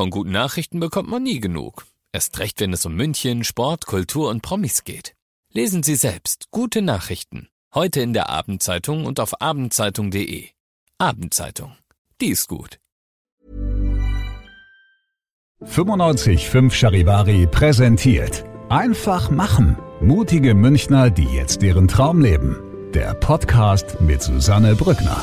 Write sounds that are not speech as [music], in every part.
Von guten Nachrichten bekommt man nie genug. Erst recht, wenn es um München, Sport, Kultur und Promis geht. Lesen Sie selbst gute Nachrichten. Heute in der Abendzeitung und auf abendzeitung.de. Abendzeitung. Die ist gut. 95.5 Charivari präsentiert. Einfach machen. Mutige Münchner, die jetzt ihren Traum leben. Der Podcast mit Susanne Brückner.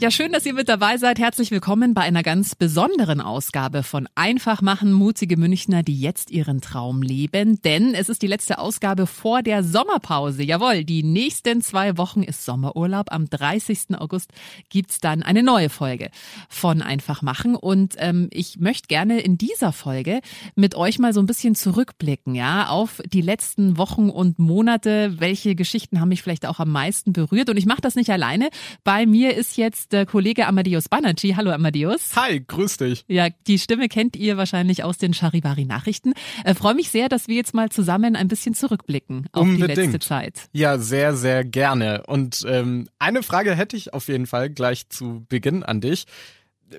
Ja, schön, dass ihr mit dabei seid. Herzlich willkommen bei einer ganz besonderen Ausgabe von Einfach machen, mutige Münchner, die jetzt ihren Traum leben. Denn es ist die letzte Ausgabe vor der Sommerpause. Jawohl, die nächsten zwei Wochen ist Sommerurlaub. Am 30. August gibt's dann eine neue Folge von Einfach machen. Und ähm, ich möchte gerne in dieser Folge mit euch mal so ein bisschen zurückblicken, ja, auf die letzten Wochen und Monate. Welche Geschichten haben mich vielleicht auch am meisten berührt? Und ich mache das nicht alleine. Bei mir ist jetzt der Kollege Amadeus Banerjee. Hallo Amadeus. Hi, grüß dich. Ja, die Stimme kennt ihr wahrscheinlich aus den Charivari-Nachrichten. Äh, Freue mich sehr, dass wir jetzt mal zusammen ein bisschen zurückblicken auf Unbedingt. die letzte Zeit. Ja, sehr, sehr gerne. Und ähm, eine Frage hätte ich auf jeden Fall gleich zu Beginn an dich.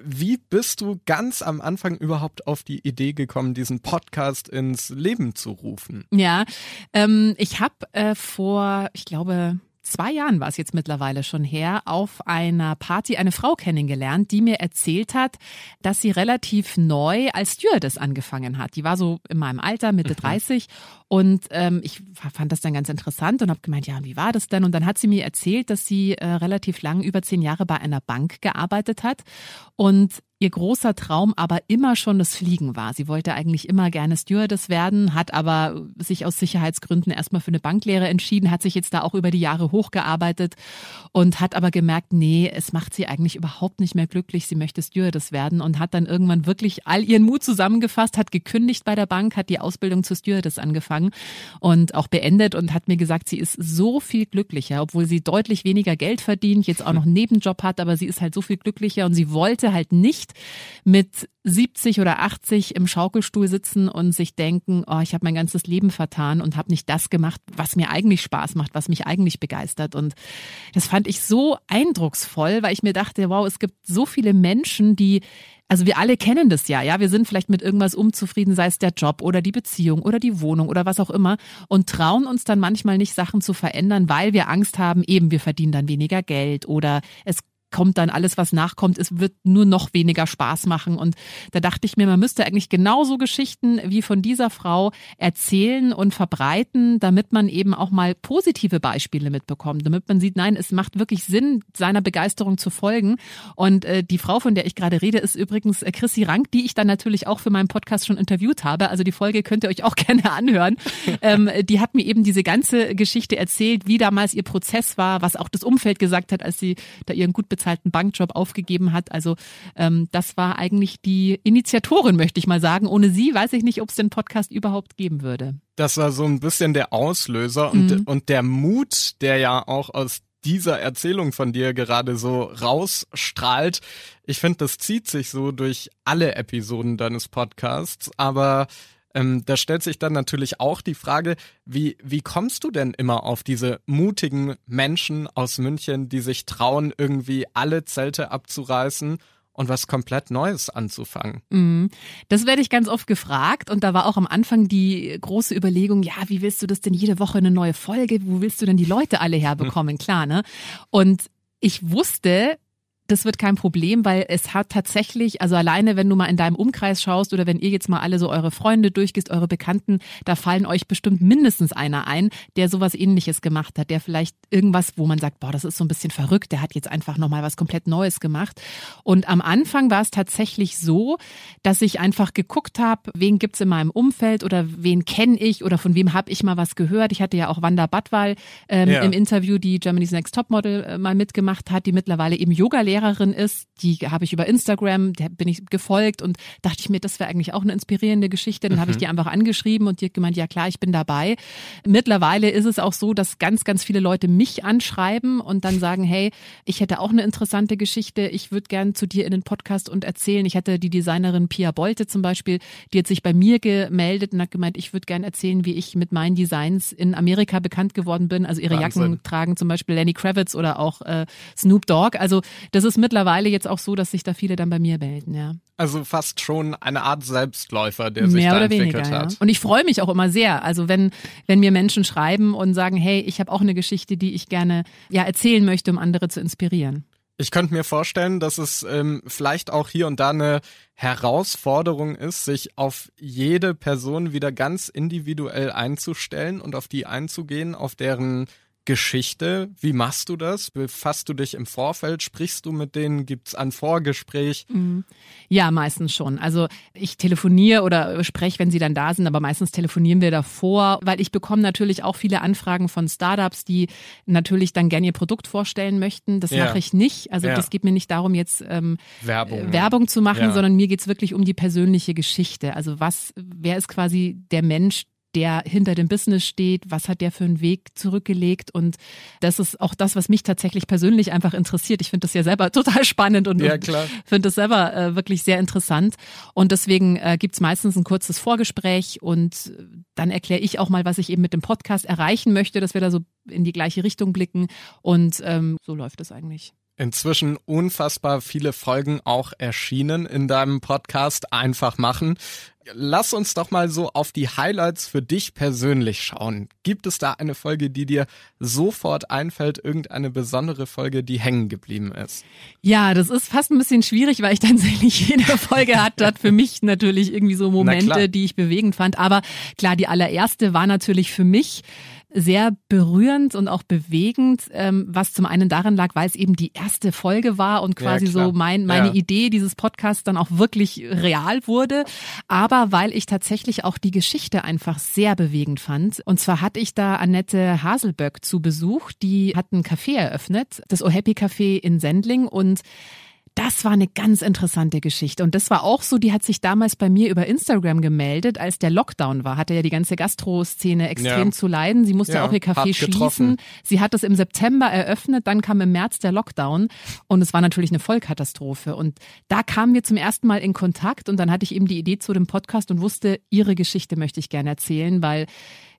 Wie bist du ganz am Anfang überhaupt auf die Idee gekommen, diesen Podcast ins Leben zu rufen? Ja, ähm, ich habe äh, vor, ich glaube, zwei Jahren war es jetzt mittlerweile schon her, auf einer Party eine Frau kennengelernt, die mir erzählt hat, dass sie relativ neu als Stewardess angefangen hat. Die war so in meinem Alter, Mitte mhm. 30 und ähm, ich fand das dann ganz interessant und habe gemeint, ja, wie war das denn? Und dann hat sie mir erzählt, dass sie äh, relativ lang, über zehn Jahre bei einer Bank gearbeitet hat und ihr großer Traum aber immer schon das Fliegen war. Sie wollte eigentlich immer gerne Stewardess werden, hat aber sich aus Sicherheitsgründen erstmal für eine Banklehre entschieden, hat sich jetzt da auch über die Jahre hochgearbeitet und hat aber gemerkt, nee, es macht sie eigentlich überhaupt nicht mehr glücklich. Sie möchte Stewardess werden und hat dann irgendwann wirklich all ihren Mut zusammengefasst, hat gekündigt bei der Bank, hat die Ausbildung zur Stewardess angefangen und auch beendet und hat mir gesagt, sie ist so viel glücklicher, obwohl sie deutlich weniger Geld verdient, jetzt auch noch einen Nebenjob hat, aber sie ist halt so viel glücklicher und sie wollte halt nicht nicht mit 70 oder 80 im Schaukelstuhl sitzen und sich denken, oh, ich habe mein ganzes Leben vertan und habe nicht das gemacht, was mir eigentlich Spaß macht, was mich eigentlich begeistert. Und das fand ich so eindrucksvoll, weil ich mir dachte, wow, es gibt so viele Menschen, die also wir alle kennen das ja, ja. Wir sind vielleicht mit irgendwas unzufrieden, sei es der Job oder die Beziehung oder die Wohnung oder was auch immer und trauen uns dann manchmal nicht Sachen zu verändern, weil wir Angst haben, eben wir verdienen dann weniger Geld oder es kommt dann alles, was nachkommt, es wird nur noch weniger Spaß machen. Und da dachte ich mir, man müsste eigentlich genauso Geschichten wie von dieser Frau erzählen und verbreiten, damit man eben auch mal positive Beispiele mitbekommt, damit man sieht, nein, es macht wirklich Sinn, seiner Begeisterung zu folgen. Und äh, die Frau, von der ich gerade rede, ist übrigens äh, Chrissy Rank, die ich dann natürlich auch für meinen Podcast schon interviewt habe. Also die Folge könnt ihr euch auch [laughs] gerne anhören. ähm, die hat mir eben diese ganze Geschichte erzählt, wie damals ihr Prozess war, was auch das Umfeld gesagt hat, als sie da ihren gut bezahlten bezahlten Bankjob aufgegeben hat. Also ähm, das war eigentlich die Initiatorin, möchte ich mal sagen. Ohne sie weiß ich nicht, ob es den Podcast überhaupt geben würde. Das war so ein bisschen der Auslöser und, mhm. und der Mut, der ja auch aus dieser Erzählung von dir gerade so rausstrahlt. Ich finde, das zieht sich so durch alle Episoden deines Podcasts, aber ähm, da stellt sich dann natürlich auch die Frage, wie, wie kommst du denn immer auf diese mutigen Menschen aus München, die sich trauen, irgendwie alle Zelte abzureißen und was komplett Neues anzufangen. Mhm. Das werde ich ganz oft gefragt und da war auch am Anfang die große Überlegung, ja, wie willst du das denn jede Woche eine neue Folge? Wo willst du denn die Leute alle herbekommen? Klar, ne? Und ich wusste, das wird kein Problem, weil es hat tatsächlich, also alleine, wenn du mal in deinem Umkreis schaust oder wenn ihr jetzt mal alle so eure Freunde durchgehst, eure Bekannten, da fallen euch bestimmt mindestens einer ein, der sowas ähnliches gemacht hat, der vielleicht irgendwas, wo man sagt, boah, das ist so ein bisschen verrückt, der hat jetzt einfach nochmal was komplett Neues gemacht. Und am Anfang war es tatsächlich so, dass ich einfach geguckt habe, wen gibt's in meinem Umfeld oder wen kenne ich oder von wem habe ich mal was gehört. Ich hatte ja auch Wanda Badwal ähm, ja. im Interview, die Germany's Next Topmodel äh, mal mitgemacht hat, die mittlerweile eben Yoga Lehrerin ist, die habe ich über Instagram, der bin ich gefolgt und dachte ich mir, das wäre eigentlich auch eine inspirierende Geschichte. Dann mhm. habe ich die einfach angeschrieben und die hat gemeint, ja klar, ich bin dabei. Mittlerweile ist es auch so, dass ganz, ganz viele Leute mich anschreiben und dann sagen, hey, ich hätte auch eine interessante Geschichte, ich würde gern zu dir in den Podcast und erzählen. Ich hatte die Designerin Pia Bolte zum Beispiel, die hat sich bei mir gemeldet und hat gemeint, ich würde gern erzählen, wie ich mit meinen Designs in Amerika bekannt geworden bin. Also ihre Wahnsinn. Jacken tragen zum Beispiel Lenny Kravitz oder auch äh, Snoop Dogg. Also das ist mittlerweile jetzt auch so, dass sich da viele dann bei mir melden, ja. Also fast schon eine Art Selbstläufer, der sich Mehr da oder entwickelt weniger, hat. Ja. Und ich freue mich auch immer sehr. Also wenn, wenn mir Menschen schreiben und sagen, hey, ich habe auch eine Geschichte, die ich gerne ja erzählen möchte, um andere zu inspirieren. Ich könnte mir vorstellen, dass es ähm, vielleicht auch hier und da eine Herausforderung ist, sich auf jede Person wieder ganz individuell einzustellen und auf die einzugehen, auf deren Geschichte. Wie machst du das? Befasst du dich im Vorfeld? Sprichst du mit denen? Gibt's ein Vorgespräch? Mhm. Ja, meistens schon. Also ich telefoniere oder spreche, wenn sie dann da sind, aber meistens telefonieren wir davor, weil ich bekomme natürlich auch viele Anfragen von Startups, die natürlich dann gerne ihr Produkt vorstellen möchten. Das ja. mache ich nicht. Also ja. das geht mir nicht darum, jetzt ähm, Werbung, Werbung zu machen, ja. sondern mir geht's wirklich um die persönliche Geschichte. Also was, wer ist quasi der Mensch, der hinter dem Business steht, was hat der für einen Weg zurückgelegt und das ist auch das, was mich tatsächlich persönlich einfach interessiert. Ich finde das ja selber [laughs] total spannend und, ja, finde das selber äh, wirklich sehr interessant. Und deswegen äh, gibt es meistens ein kurzes Vorgespräch und dann erkläre ich auch mal, was ich eben mit dem Podcast erreichen möchte, dass wir da so in die gleiche Richtung blicken. Und ähm, so läuft es eigentlich inzwischen unfassbar viele Folgen auch erschienen in deinem Podcast Einfach machen. Lass uns doch mal so auf die Highlights für dich persönlich schauen. Gibt es da eine Folge, die dir sofort einfällt, irgendeine besondere Folge, die hängen geblieben ist? Ja, das ist fast ein bisschen schwierig, weil ich tatsächlich [laughs] jede Folge hat, hat für mich natürlich irgendwie so Momente, die ich bewegend fand. Aber klar, die allererste war natürlich für mich sehr berührend und auch bewegend, ähm, was zum einen daran lag, weil es eben die erste Folge war und quasi ja, so mein, meine ja. Idee dieses Podcasts dann auch wirklich real wurde, aber weil ich tatsächlich auch die Geschichte einfach sehr bewegend fand. Und zwar hatte ich da Annette Haselböck zu Besuch, die hat ein Café eröffnet, das Oh Happy Café in Sendling und das war eine ganz interessante Geschichte. Und das war auch so, die hat sich damals bei mir über Instagram gemeldet, als der Lockdown war. Hatte ja die ganze Gastro-Szene extrem ja. zu leiden. Sie musste ja, auch ihr Café schließen. Sie hat es im September eröffnet, dann kam im März der Lockdown und es war natürlich eine Vollkatastrophe. Und da kamen wir zum ersten Mal in Kontakt und dann hatte ich eben die Idee zu dem Podcast und wusste, ihre Geschichte möchte ich gerne erzählen, weil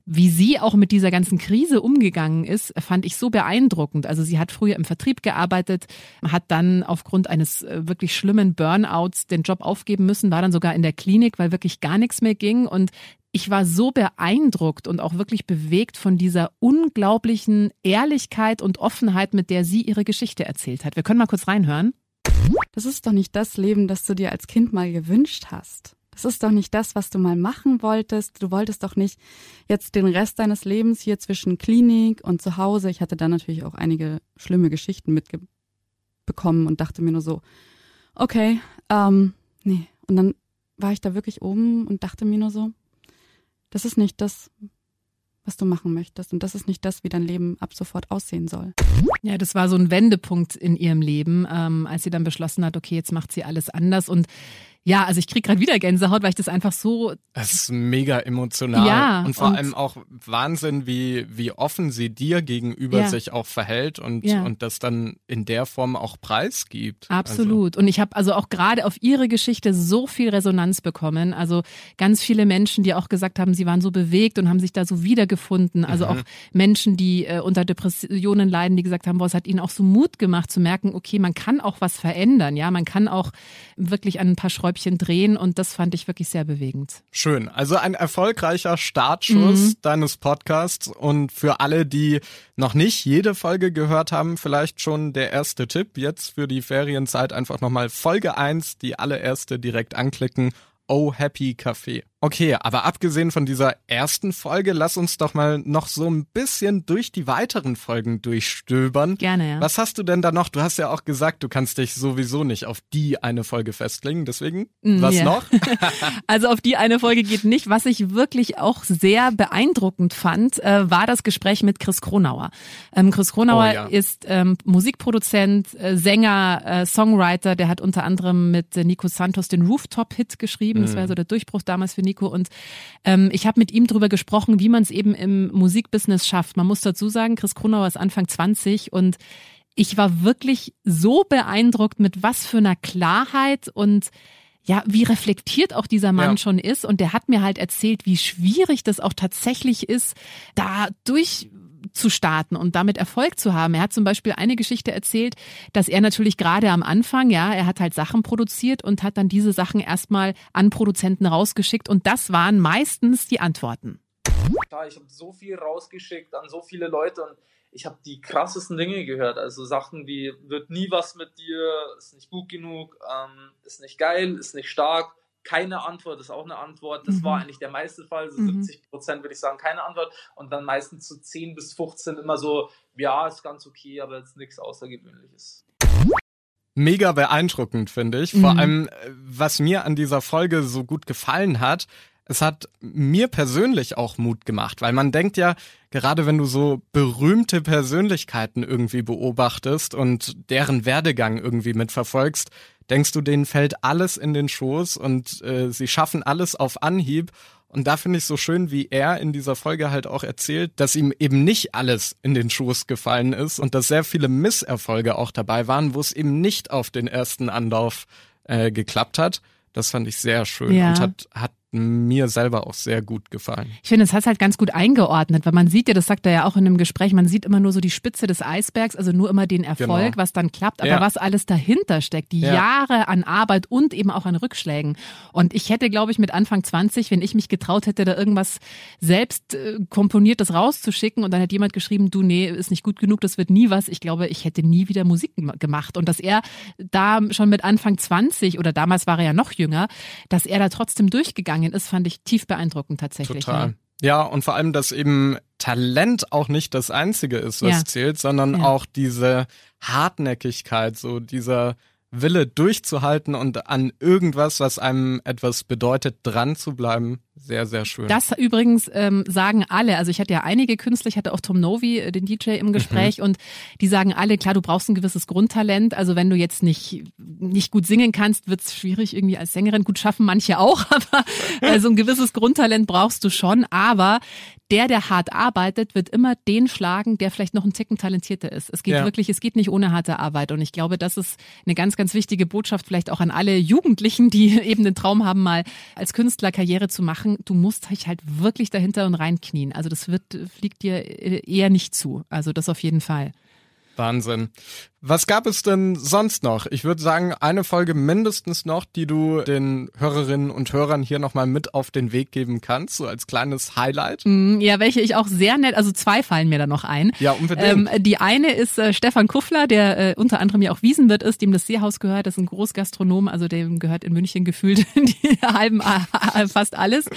wie sie auch mit dieser ganzen Krise umgegangen ist, fand ich so beeindruckend. Also sie hat früher im Vertrieb gearbeitet, hat dann aufgrund eines äh, wirklich schlimmen Burnouts den Job aufgeben müssen, war dann sogar in der Klinik, weil wirklich gar nichts mehr ging. Und ich war so beeindruckt und auch wirklich bewegt von dieser unglaublichen Ehrlichkeit und Offenheit, mit der sie ihre Geschichte erzählt hat. Wir können mal kurz reinhören. Das ist doch nicht das Leben, das du dir als Kind mal gewünscht hast. Das ist doch nicht das, was du mal machen wolltest. Du wolltest doch nicht jetzt den Rest deines Lebens hier zwischen Klinik und zu Hause. Ich hatte da natürlich auch einige schlimme Geschichten mitbekommen und dachte mir nur so, okay, ähm, nee. Und dann war ich da wirklich oben und dachte mir nur so, das ist nicht das, was du machen möchtest. Und das ist nicht das, wie dein Leben ab sofort aussehen soll. Ja, das war so ein Wendepunkt in ihrem Leben, ähm, als sie dann beschlossen hat, okay, jetzt macht sie alles anders. Und ja, also ich krieg gerade wieder Gänsehaut, weil ich das einfach so. Es ist mega emotional. Ja, und vor und allem auch Wahnsinn, wie, wie offen sie dir gegenüber ja. sich auch verhält und, ja. und das dann in der Form auch preisgibt. Absolut. Also. Und ich habe also auch gerade auf ihre Geschichte so viel Resonanz bekommen. Also ganz viele Menschen, die auch gesagt haben, sie waren so bewegt und haben sich da so wiedergefunden. Also mhm. auch Menschen, die äh, unter Depressionen leiden, die gesagt haben, boah, es hat ihnen auch so Mut gemacht zu merken, okay, man kann auch was verändern. Ja, man kann auch wirklich an ein paar Schräubchen Stellschräubchen drehen und das fand ich wirklich sehr bewegend. Schön. Also ein erfolgreicher Startschuss mhm. deines Podcasts und für alle, die noch nicht jede Folge gehört haben, vielleicht schon der erste Tipp jetzt für die Ferienzeit einfach nochmal Folge eins, die allererste direkt anklicken. Oh Happy Café. Okay, aber abgesehen von dieser ersten Folge, lass uns doch mal noch so ein bisschen durch die weiteren Folgen durchstöbern. Gerne, ja. Was hast du denn da noch? Du hast ja auch gesagt, du kannst dich sowieso nicht auf die eine Folge festlegen. Deswegen, mm, was ja. noch? [laughs] [laughs] also auf die eine Folge geht nicht. Was ich wirklich auch sehr beeindruckend fand, äh, war das Gespräch mit Chris Kronauer. Ähm, Chris Kronauer oh, ja. ist ähm, Musikproduzent, äh, Sänger, äh, Songwriter. Der hat unter anderem mit Nico Santos den Rooftop-Hit geschrieben. Mm. Das war so der Durchbruch damals für Nico Nico. Und ähm, ich habe mit ihm darüber gesprochen, wie man es eben im Musikbusiness schafft. Man muss dazu sagen, Chris Kronauer ist Anfang 20 und ich war wirklich so beeindruckt, mit was für einer Klarheit und ja, wie reflektiert auch dieser Mann ja. schon ist. Und der hat mir halt erzählt, wie schwierig das auch tatsächlich ist, da durch zu starten und damit Erfolg zu haben. Er hat zum Beispiel eine Geschichte erzählt, dass er natürlich gerade am Anfang, ja, er hat halt Sachen produziert und hat dann diese Sachen erstmal an Produzenten rausgeschickt und das waren meistens die Antworten. Ja, ich habe so viel rausgeschickt an so viele Leute und ich habe die krassesten Dinge gehört. Also Sachen wie wird nie was mit dir, ist nicht gut genug, ähm, ist nicht geil, ist nicht stark keine Antwort ist auch eine Antwort. Das mhm. war eigentlich der meiste Fall. So mhm. 70 Prozent würde ich sagen, keine Antwort. Und dann meistens so 10 bis 15 immer so, ja, ist ganz okay, aber jetzt nichts Außergewöhnliches. Mega beeindruckend, finde ich. Vor mhm. allem, äh, was mir an dieser Folge so gut gefallen hat, es hat mir persönlich auch Mut gemacht, weil man denkt ja, gerade wenn du so berühmte Persönlichkeiten irgendwie beobachtest und deren Werdegang irgendwie mitverfolgst, denkst du, denen fällt alles in den Schoß und äh, sie schaffen alles auf Anhieb. Und da finde ich so schön, wie er in dieser Folge halt auch erzählt, dass ihm eben nicht alles in den Schoß gefallen ist und dass sehr viele Misserfolge auch dabei waren, wo es eben nicht auf den ersten Anlauf äh, geklappt hat. Das fand ich sehr schön ja. und hat, hat mir selber auch sehr gut gefallen. Ich finde, es hat halt ganz gut eingeordnet, weil man sieht ja, das sagt er ja auch in einem Gespräch, man sieht immer nur so die Spitze des Eisbergs, also nur immer den Erfolg, genau. was dann klappt, aber ja. was alles dahinter steckt, die ja. Jahre an Arbeit und eben auch an Rückschlägen. Und ich hätte, glaube ich, mit Anfang 20, wenn ich mich getraut hätte, da irgendwas selbst äh, komponiertes rauszuschicken und dann hat jemand geschrieben, du, nee, ist nicht gut genug, das wird nie was. Ich glaube, ich hätte nie wieder Musik gemacht. Und dass er da schon mit Anfang 20 oder damals war er ja noch jünger, dass er da trotzdem durchgegangen gegangen ist, fand ich tief beeindruckend tatsächlich. Total. Ja. ja, und vor allem, dass eben Talent auch nicht das Einzige ist, was ja. zählt, sondern ja. auch diese Hartnäckigkeit, so dieser Wille durchzuhalten und an irgendwas, was einem etwas bedeutet, dran zu bleiben. Sehr, sehr schön. Das übrigens ähm, sagen alle. Also ich hatte ja einige Künstler, ich hatte auch Tom Novi, äh, den DJ im Gespräch, mhm. und die sagen alle, klar, du brauchst ein gewisses Grundtalent. Also wenn du jetzt nicht, nicht gut singen kannst, wird es schwierig irgendwie als Sängerin. Gut schaffen manche auch, [laughs] aber also ein gewisses Grundtalent brauchst du schon. Aber der, der hart arbeitet, wird immer den schlagen, der vielleicht noch ein Ticken talentierter ist. Es geht ja. wirklich, es geht nicht ohne harte Arbeit. Und ich glaube, das ist eine ganz, ganz wichtige Botschaft vielleicht auch an alle Jugendlichen, die [laughs] eben den Traum haben, mal als Künstler Karriere zu machen. Du musst dich halt wirklich dahinter und reinknien. Also das wird, fliegt dir eher nicht zu. Also das auf jeden Fall. Wahnsinn. Was gab es denn sonst noch? Ich würde sagen, eine Folge mindestens noch, die du den Hörerinnen und Hörern hier nochmal mit auf den Weg geben kannst, so als kleines Highlight. Mm, ja, welche ich auch sehr nett, also zwei fallen mir da noch ein. Ja, unbedingt. Ähm, die eine ist äh, Stefan Kuffler, der äh, unter anderem ja auch Wiesenwirt ist, dem das Seehaus gehört, das ist ein Großgastronom, also dem gehört in München gefühlt [laughs] die halben, äh, fast alles.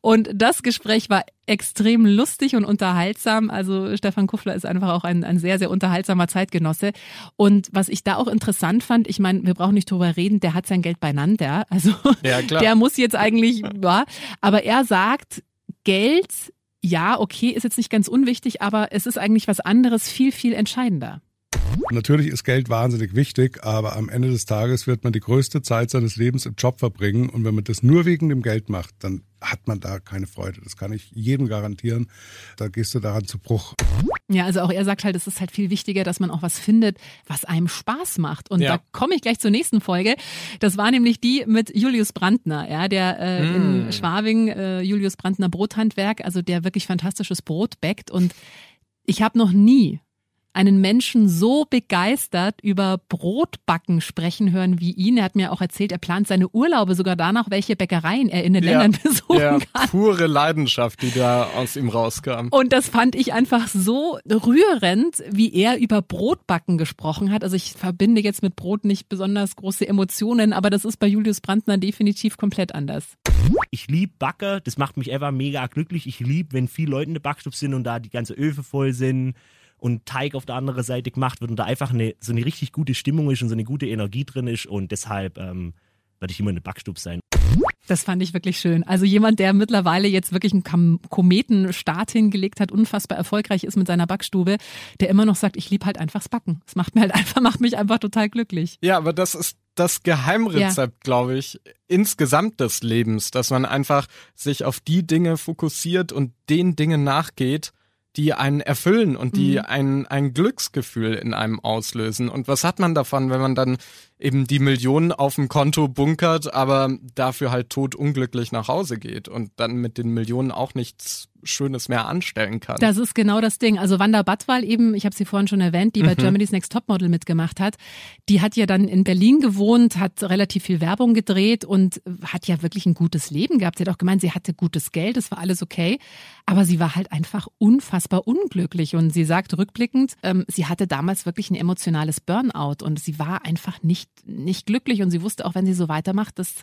Und das Gespräch war extrem lustig und unterhaltsam. Also Stefan Kuffler ist einfach auch ein, ein sehr, sehr unterhaltsamer Zeitgenosse. Und was ich da auch interessant fand, ich meine, wir brauchen nicht drüber reden, der hat sein Geld beieinander. [laughs] Also ja, der muss jetzt eigentlich, ja, aber er sagt, Geld, ja, okay, ist jetzt nicht ganz unwichtig, aber es ist eigentlich was anderes, viel, viel entscheidender. Natürlich ist Geld wahnsinnig wichtig, aber am Ende des Tages wird man die größte Zeit seines Lebens im Job verbringen. Und wenn man das nur wegen dem Geld macht, dann hat man da keine Freude. Das kann ich jedem garantieren. Da gehst du daran zu Bruch. Ja, also auch er sagt halt, es ist halt viel wichtiger, dass man auch was findet, was einem Spaß macht. Und ja. da komme ich gleich zur nächsten Folge. Das war nämlich die mit Julius Brandner, ja, der äh, mm. in Schwabing äh, Julius Brandner Brothandwerk, also der wirklich fantastisches Brot backt. Und ich habe noch nie einen Menschen so begeistert über Brotbacken sprechen hören wie ihn. Er hat mir auch erzählt, er plant seine Urlaube sogar danach, welche Bäckereien er in den ja, Ländern [laughs] besuchen ja, kann. Pure Leidenschaft, die da aus ihm rauskam. Und das fand ich einfach so rührend, wie er über Brotbacken gesprochen hat. Also ich verbinde jetzt mit Brot nicht besonders große Emotionen, aber das ist bei Julius Brandner definitiv komplett anders. Ich liebe Backe, das macht mich einfach mega glücklich. Ich liebe, wenn viele Leute in der Backstube sind und da die ganze Öfe voll sind und Teig auf der anderen Seite gemacht wird und da einfach eine, so eine richtig gute Stimmung ist und so eine gute Energie drin ist und deshalb ähm, werde ich immer in der Backstube sein. Das fand ich wirklich schön. Also jemand, der mittlerweile jetzt wirklich einen Kometenstart hingelegt hat, unfassbar erfolgreich ist mit seiner Backstube, der immer noch sagt, ich liebe halt einfach das Backen. Es macht mir halt [laughs] einfach, macht mich einfach total glücklich. Ja, aber das ist das Geheimrezept, ja. glaube ich, insgesamt des Lebens, dass man einfach sich auf die Dinge fokussiert und den Dingen nachgeht, die einen erfüllen und die mhm. ein, ein Glücksgefühl in einem auslösen. Und was hat man davon, wenn man dann eben die Millionen auf dem Konto bunkert, aber dafür halt tot unglücklich nach Hause geht und dann mit den Millionen auch nichts Schönes mehr anstellen kann. Das ist genau das Ding. Also Wanda Badwal eben, ich habe sie vorhin schon erwähnt, die bei mhm. Germany's Next Topmodel mitgemacht hat, die hat ja dann in Berlin gewohnt, hat relativ viel Werbung gedreht und hat ja wirklich ein gutes Leben gehabt. Sie hat auch gemeint, sie hatte gutes Geld, es war alles okay, aber sie war halt einfach unfassbar unglücklich und sie sagt rückblickend, ähm, sie hatte damals wirklich ein emotionales Burnout und sie war einfach nicht nicht, nicht glücklich und sie wusste auch, wenn sie so weitermacht, das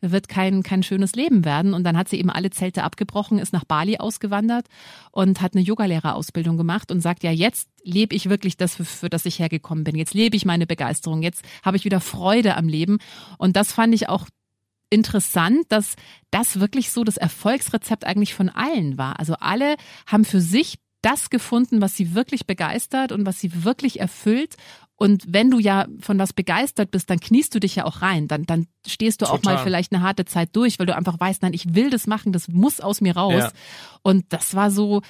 wird kein, kein schönes Leben werden. Und dann hat sie eben alle Zelte abgebrochen, ist nach Bali ausgewandert und hat eine Yogalehrerausbildung gemacht und sagt, ja, jetzt lebe ich wirklich das, für, für das ich hergekommen bin. Jetzt lebe ich meine Begeisterung. Jetzt habe ich wieder Freude am Leben. Und das fand ich auch interessant, dass das wirklich so das Erfolgsrezept eigentlich von allen war. Also alle haben für sich das gefunden, was sie wirklich begeistert und was sie wirklich erfüllt und wenn du ja von was begeistert bist, dann kniest du dich ja auch rein. Dann, dann stehst du Total. auch mal vielleicht eine harte Zeit durch, weil du einfach weißt, nein, ich will das machen, das muss aus mir raus. Ja. Und das war so,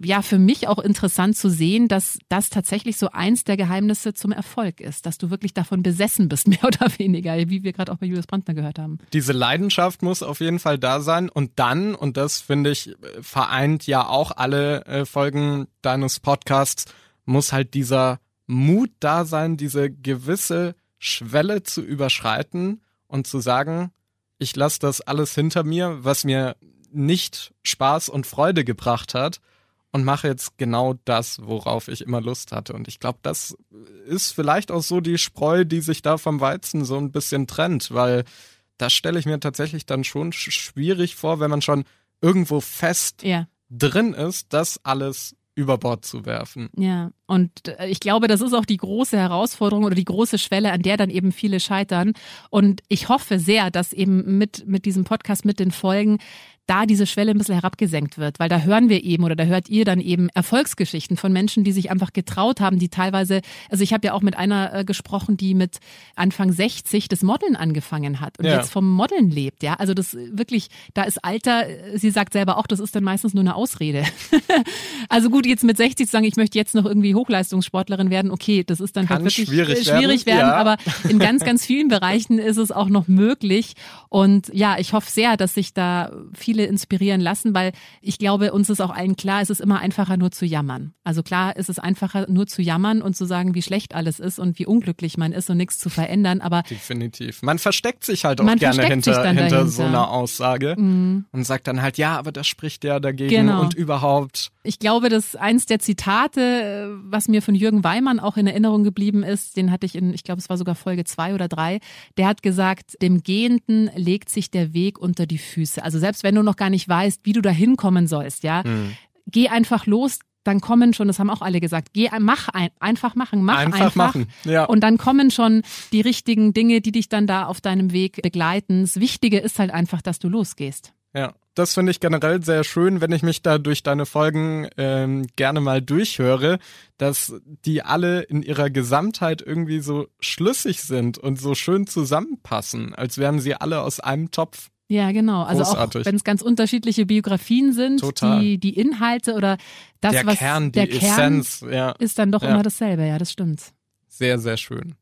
ja, für mich auch interessant zu sehen, dass das tatsächlich so eins der Geheimnisse zum Erfolg ist, dass du wirklich davon besessen bist, [laughs] mehr oder weniger, wie wir gerade auch bei Julius Brandner gehört haben. Diese Leidenschaft muss auf jeden Fall da sein. Und dann, und das finde ich, vereint ja auch alle äh, Folgen deines Podcasts, muss halt dieser Mut da sein, diese gewisse Schwelle zu überschreiten und zu sagen, ich lasse das alles hinter mir, was mir nicht Spaß und Freude gebracht hat und mache jetzt genau das, worauf ich immer Lust hatte. Und ich glaube, das ist vielleicht auch so die Spreu, die sich da vom Weizen so ein bisschen trennt, weil das stelle ich mir tatsächlich dann schon schwierig vor, wenn man schon irgendwo fest ja. drin ist, das alles über Bord zu werfen. Ja, und äh, ich glaube, das ist auch die große Herausforderung oder die große Schwelle, an der dann eben viele scheitern. Und ich hoffe sehr, dass eben mit, mit diesem Podcast, mit den Folgen, da diese Schwelle ein bisschen herabgesenkt wird, weil da hören wir eben oder da hört ihr dann eben Erfolgsgeschichten von Menschen, die sich einfach getraut haben, die teilweise, also ich habe ja auch mit einer äh, gesprochen, die mit Anfang 60 das Modeln angefangen hat und ja. jetzt vom Modeln lebt, ja, also das wirklich, da ist Alter, sie sagt selber auch, das ist dann meistens nur eine Ausrede. [laughs] also gut, jetzt mit 60 zu sagen, ich möchte jetzt noch irgendwie Hochleistungssportlerin werden, okay, das ist dann Kann halt wirklich schwierig, schwierig werden, werden ja. aber in [laughs] ganz, ganz vielen Bereichen ist es auch noch möglich und ja, ich hoffe sehr, dass sich da viele viele inspirieren lassen, weil ich glaube, uns ist auch allen klar, es ist immer einfacher nur zu jammern. Also klar ist es einfacher nur zu jammern und zu sagen, wie schlecht alles ist und wie unglücklich man ist und nichts zu verändern, aber definitiv. Man versteckt sich halt auch gerne hinter, hinter so einer Aussage mhm. und sagt dann halt, ja, aber das spricht ja dagegen genau. und überhaupt. Ich glaube, dass eins der Zitate, was mir von Jürgen Weimann auch in Erinnerung geblieben ist, den hatte ich in, ich glaube, es war sogar Folge zwei oder drei, der hat gesagt, dem Gehenden legt sich der Weg unter die Füße. Also selbst wenn du noch noch gar nicht weißt, wie du da hinkommen sollst, ja. Mhm. Geh einfach los, dann kommen schon, das haben auch alle gesagt, geh, mach ein, einfach machen, mach einfach. einfach. machen, ja. Und dann kommen schon die richtigen Dinge, die dich dann da auf deinem Weg begleiten. Das Wichtige ist halt einfach, dass du losgehst. Ja, das finde ich generell sehr schön, wenn ich mich da durch deine Folgen ähm, gerne mal durchhöre, dass die alle in ihrer Gesamtheit irgendwie so schlüssig sind und so schön zusammenpassen, als wären sie alle aus einem Topf. Ja, genau. Also Großartig. auch wenn es ganz unterschiedliche Biografien sind, Total. die die Inhalte oder das der was Kern, der die Kern Essenz, ja. ist dann doch ja. immer dasselbe. Ja, das stimmt. Sehr sehr schön.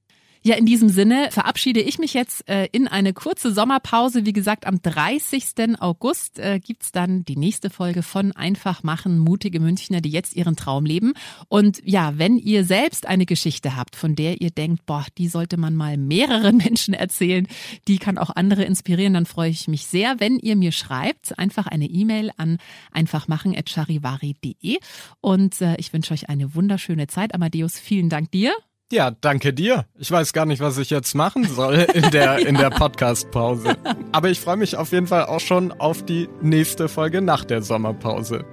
Ja, in diesem Sinne verabschiede ich mich jetzt äh, in eine kurze Sommerpause. Wie gesagt, am 30. August äh, gibt's dann die nächste Folge von Einfach machen, mutige Münchner, die jetzt ihren Traum leben. Und ja, wenn ihr selbst eine Geschichte habt, von der ihr denkt, boah, die sollte man mal mehreren [laughs] Menschen erzählen, die kann auch andere inspirieren, dann freue ich mich sehr, wenn ihr mir schreibt. Einfach eine E-Mail an einfachmachen.charivari.de. Und äh, ich wünsche euch eine wunderschöne Zeit. Amadeus, vielen Dank dir. Ja, danke dir. Ich weiß gar nicht, was ich jetzt machen soll [laughs] in der, in der Podcast-Pause. Aber ich freue mich auf jeden Fall auch schon auf die nächste Folge nach der Sommerpause.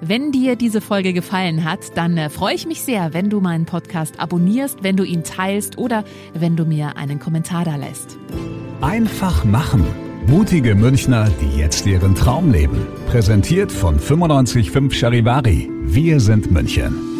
Wenn dir diese Folge gefallen hat, dann äh, freue ich mich sehr, wenn du meinen Podcast abonnierst, wenn du ihn teilst oder wenn du mir einen Kommentar da lässt. Einfach machen. Mutige Münchner, die jetzt ihren Traum leben. Präsentiert von 955 Charivari. Wir sind München.